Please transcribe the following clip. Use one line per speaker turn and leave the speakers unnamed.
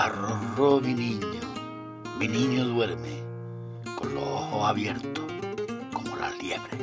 Arronró mi niño, mi niño duerme con los ojos abiertos como la liebre.